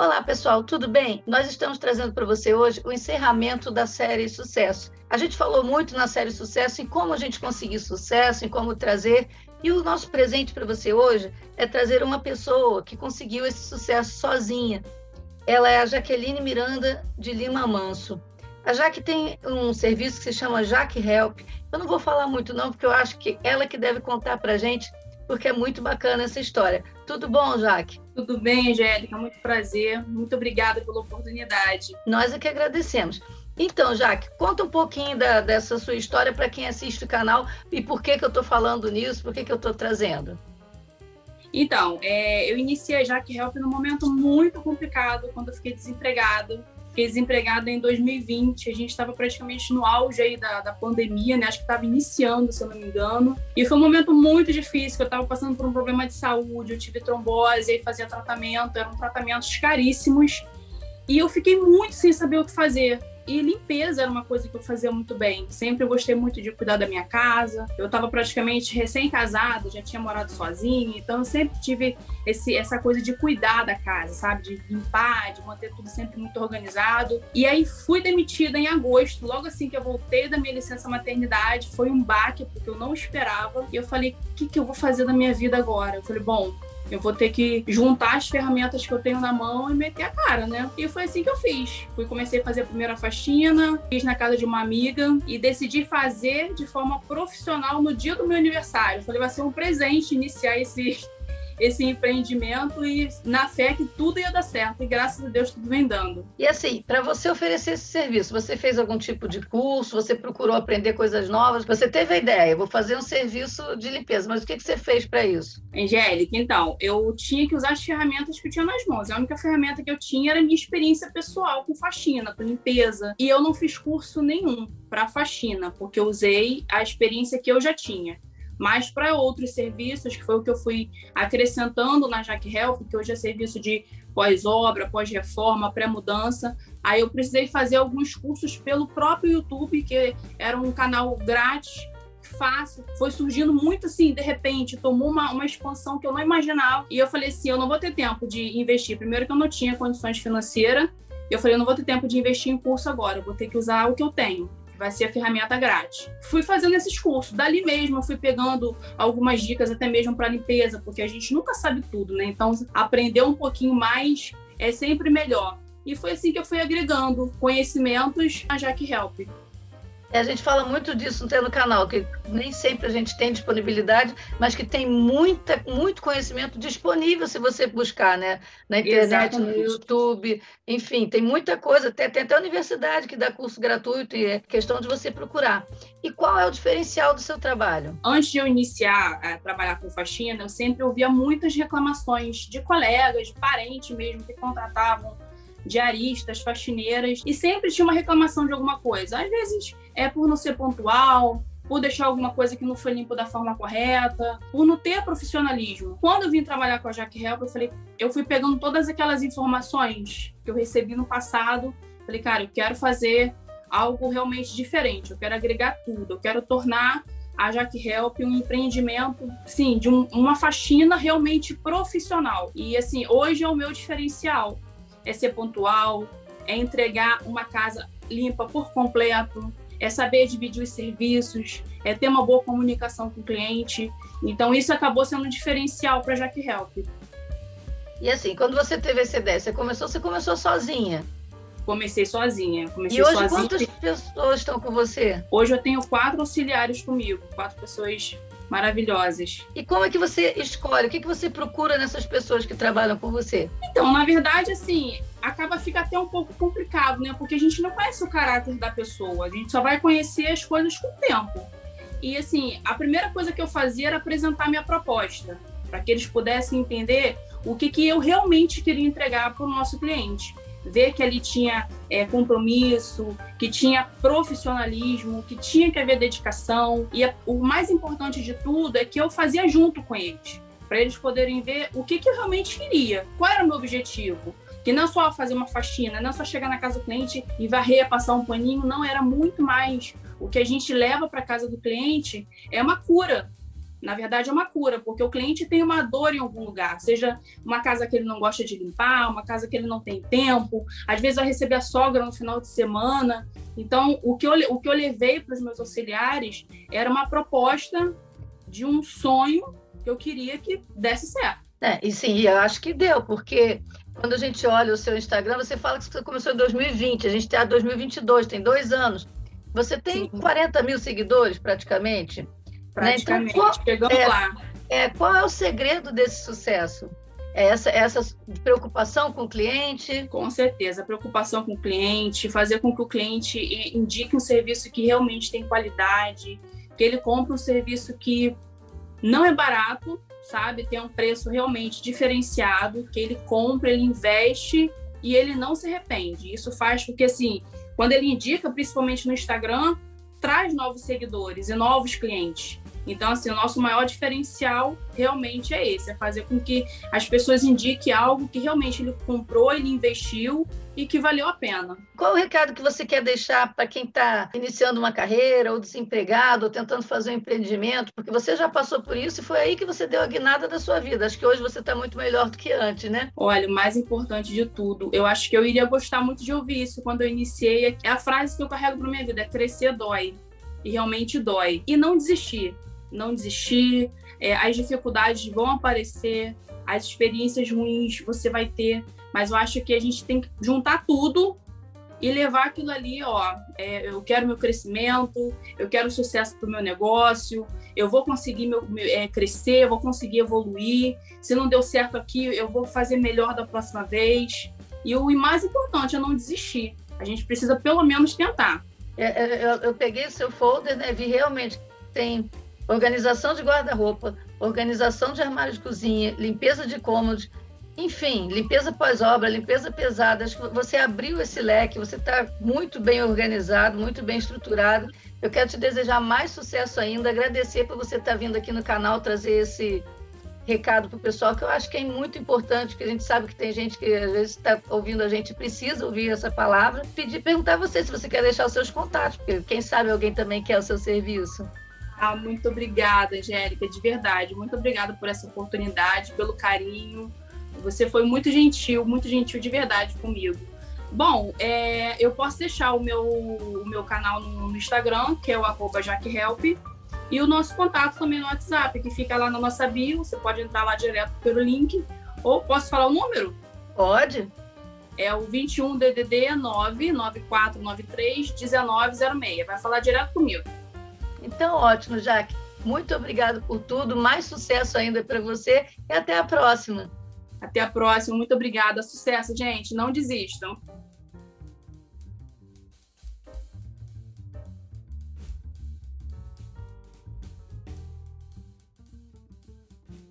Olá, pessoal, tudo bem? Nós estamos trazendo para você hoje o encerramento da série Sucesso. A gente falou muito na série Sucesso em como a gente conseguir sucesso, em como trazer. E o nosso presente para você hoje é trazer uma pessoa que conseguiu esse sucesso sozinha. Ela é a Jaqueline Miranda de Lima Manso. A Jaque tem um serviço que se chama Jaque Help. Eu não vou falar muito não, porque eu acho que ela que deve contar para gente porque é muito bacana essa história. Tudo bom, Jaque? Tudo bem, Angélica, muito prazer. Muito obrigada pela oportunidade. Nós é que agradecemos. Então, Jaque, conta um pouquinho da, dessa sua história para quem assiste o canal e por que, que eu estou falando nisso, por que, que eu estou trazendo. Então, é, eu iniciei a Jaque Help num momento muito complicado, quando eu fiquei desempregada. Fiquei desempregada em 2020, a gente estava praticamente no auge aí da, da pandemia, né? Acho que estava iniciando, se eu não me engano. E foi um momento muito difícil, eu estava passando por um problema de saúde, eu tive trombose, aí fazia tratamento, eram tratamentos caríssimos. E eu fiquei muito sem saber o que fazer. E limpeza era uma coisa que eu fazia muito bem. Sempre gostei muito de cuidar da minha casa. Eu estava praticamente recém-casada, já tinha morado sozinha, então eu sempre tive esse, essa coisa de cuidar da casa, sabe? De limpar, de manter tudo sempre muito organizado. E aí fui demitida em agosto, logo assim que eu voltei da minha licença maternidade. Foi um baque, porque eu não esperava. E eu falei: o que, que eu vou fazer da minha vida agora? Eu falei: bom, eu vou ter que juntar as ferramentas que eu tenho na mão e meter a cara, né? E foi assim que eu fiz. Fui comecei a fazer a primeira faxina, fiz na casa de uma amiga e decidi fazer de forma profissional no dia do meu aniversário. Falei, vai ser um presente iniciar esse esse empreendimento e na fé que tudo ia dar certo. E graças a Deus tudo vem dando. E assim, para você oferecer esse serviço, você fez algum tipo de curso? Você procurou aprender coisas novas? Você teve a ideia, vou fazer um serviço de limpeza, mas o que, que você fez para isso? Angélica, então, eu tinha que usar as ferramentas que eu tinha nas mãos. A única ferramenta que eu tinha era a minha experiência pessoal com faxina, com limpeza. E eu não fiz curso nenhum para faxina, porque eu usei a experiência que eu já tinha mas para outros serviços, que foi o que eu fui acrescentando na Jack Health, que hoje é serviço de pós-obra, pós-reforma, pré-mudança. Aí eu precisei fazer alguns cursos pelo próprio YouTube, que era um canal grátis, fácil. Foi surgindo muito assim, de repente, tomou uma, uma expansão que eu não imaginava. E eu falei assim: eu não vou ter tempo de investir. Primeiro, que eu não tinha condições financeiras. Eu falei: eu não vou ter tempo de investir em curso agora, eu vou ter que usar o que eu tenho vai ser a ferramenta grátis. Fui fazendo esses cursos, dali mesmo eu fui pegando algumas dicas até mesmo para limpeza, porque a gente nunca sabe tudo, né? Então, aprender um pouquinho mais é sempre melhor. E foi assim que eu fui agregando conhecimentos na Jack Help. A gente fala muito disso no canal, que nem sempre a gente tem disponibilidade, mas que tem muita, muito conhecimento disponível se você buscar, né? Na internet, Exatamente. no YouTube, enfim, tem muita coisa. Tem, tem até a universidade que dá curso gratuito e é questão de você procurar. E qual é o diferencial do seu trabalho? Antes de eu iniciar a trabalhar com faxina, eu sempre ouvia muitas reclamações de colegas, de parentes mesmo, que contratavam diaristas, faxineiras, e sempre tinha uma reclamação de alguma coisa. Às vezes é por não ser pontual, por deixar alguma coisa que não foi limpo da forma correta, por não ter profissionalismo. Quando eu vim trabalhar com a Jack Help, eu falei, eu fui pegando todas aquelas informações que eu recebi no passado, falei, cara, eu quero fazer algo realmente diferente, eu quero agregar tudo, eu quero tornar a Jack Help um empreendimento, sim, de um, uma faxina realmente profissional. E assim, hoje é o meu diferencial é ser pontual, é entregar uma casa limpa por completo, é saber dividir os serviços, é ter uma boa comunicação com o cliente. Então, isso acabou sendo um diferencial para a Jack Help. E assim, quando você teve essa ideia, você começou, você começou sozinha? Comecei sozinha. Comecei e hoje sozinha. quantas pessoas estão com você? Hoje eu tenho quatro auxiliares comigo, quatro pessoas maravilhosas. E como é que você escolhe? O que, que você procura nessas pessoas que trabalham com você? Então, na verdade, assim, acaba fica até um pouco complicado, né? Porque a gente não conhece o caráter da pessoa, a gente só vai conhecer as coisas com o tempo. E assim, a primeira coisa que eu fazia era apresentar minha proposta, para que eles pudessem entender o que, que eu realmente queria entregar para o nosso cliente ver que ali tinha é, compromisso, que tinha profissionalismo, que tinha que haver dedicação. E a, o mais importante de tudo é que eu fazia junto com eles, para eles poderem ver o que, que eu realmente queria, qual era o meu objetivo. Que não só fazer uma faxina, não só chegar na casa do cliente e varrer, passar um paninho, não, era muito mais. O que a gente leva para casa do cliente é uma cura Na verdade, é uma cura, porque o cliente tem uma dor em algum lugar, seja uma casa que ele não gosta de limpar, uma casa que ele não tem tempo, às vezes vai receber a sogra no final de semana. Então, o que eu, o que eu levei para os meus auxiliares era uma proposta de um sonho que eu queria que desse certo. É, e sim, eu acho que deu, porque quando a gente olha o seu Instagram, você fala que você começou em 2020, a gente está em 2022, tem dois anos. Você tem sim. 40 mil seguidores, praticamente. Praticamente, né? então, é, lá. É, qual é o segredo desse sucesso? É essa, essa preocupação com o cliente? Com certeza, preocupação com o cliente, fazer com que o cliente indique um serviço que realmente tem qualidade, que ele compre um serviço que não é barato, sabe? Tem um preço realmente diferenciado, que ele compra, ele investe e ele não se arrepende. Isso faz com que, assim, quando ele indica, principalmente no Instagram, traz novos seguidores e novos clientes. Então, assim, o nosso maior diferencial realmente é esse, é fazer com que as pessoas indiquem algo que realmente ele comprou, ele investiu e que valeu a pena. Qual o recado que você quer deixar para quem está iniciando uma carreira, ou desempregado, ou tentando fazer um empreendimento? Porque você já passou por isso e foi aí que você deu a guinada da sua vida. Acho que hoje você está muito melhor do que antes, né? Olha, o mais importante de tudo, eu acho que eu iria gostar muito de ouvir isso quando eu iniciei. É a frase que eu carrego para minha vida: é crescer dói. E realmente dói. E não desistir não desistir, é, as dificuldades vão aparecer, as experiências ruins você vai ter, mas eu acho que a gente tem que juntar tudo e levar aquilo ali, ó, é, eu quero meu crescimento, eu quero sucesso para o meu negócio, eu vou conseguir meu, meu é, crescer, eu vou conseguir evoluir, se não deu certo aqui, eu vou fazer melhor da próxima vez. E o mais importante é não desistir. A gente precisa pelo menos tentar. É, é eu, eu, peguei o seu folder, né, vi realmente tem organização de guarda-roupa, organização de armário de cozinha, limpeza de cômodos, enfim, limpeza pós-obra, limpeza pesada. Acho que você abriu esse leque, você está muito bem organizado, muito bem estruturado. Eu quero te desejar mais sucesso ainda, agradecer por você estar tá vindo aqui no canal trazer esse recado para o pessoal, que eu acho que é muito importante, porque a gente sabe que tem gente que às vezes está ouvindo a gente precisa ouvir essa palavra. Pedir, perguntar a você se você quer deixar os seus contatos, porque quem sabe alguém também quer o seu serviço. Ah, muito obrigada, Angélica, de verdade. Muito obrigada por essa oportunidade, pelo carinho. Você foi muito gentil, muito gentil de verdade comigo. Bom, é, eu posso deixar o meu, o meu canal no, no Instagram, que é o arroba jaquehelp, e o nosso contato também no WhatsApp, que fica lá na nossa bio. Você pode entrar lá direto pelo link. Ou posso falar o número? Pode. É o 21 DDD 99493 1906. Vai falar direto comigo. Então, ótimo, Jaque. Muito obrigado por tudo. Mais sucesso ainda para você e até a próxima. Até a próxima. Muito obrigada. Sucesso, gente. Não desistam.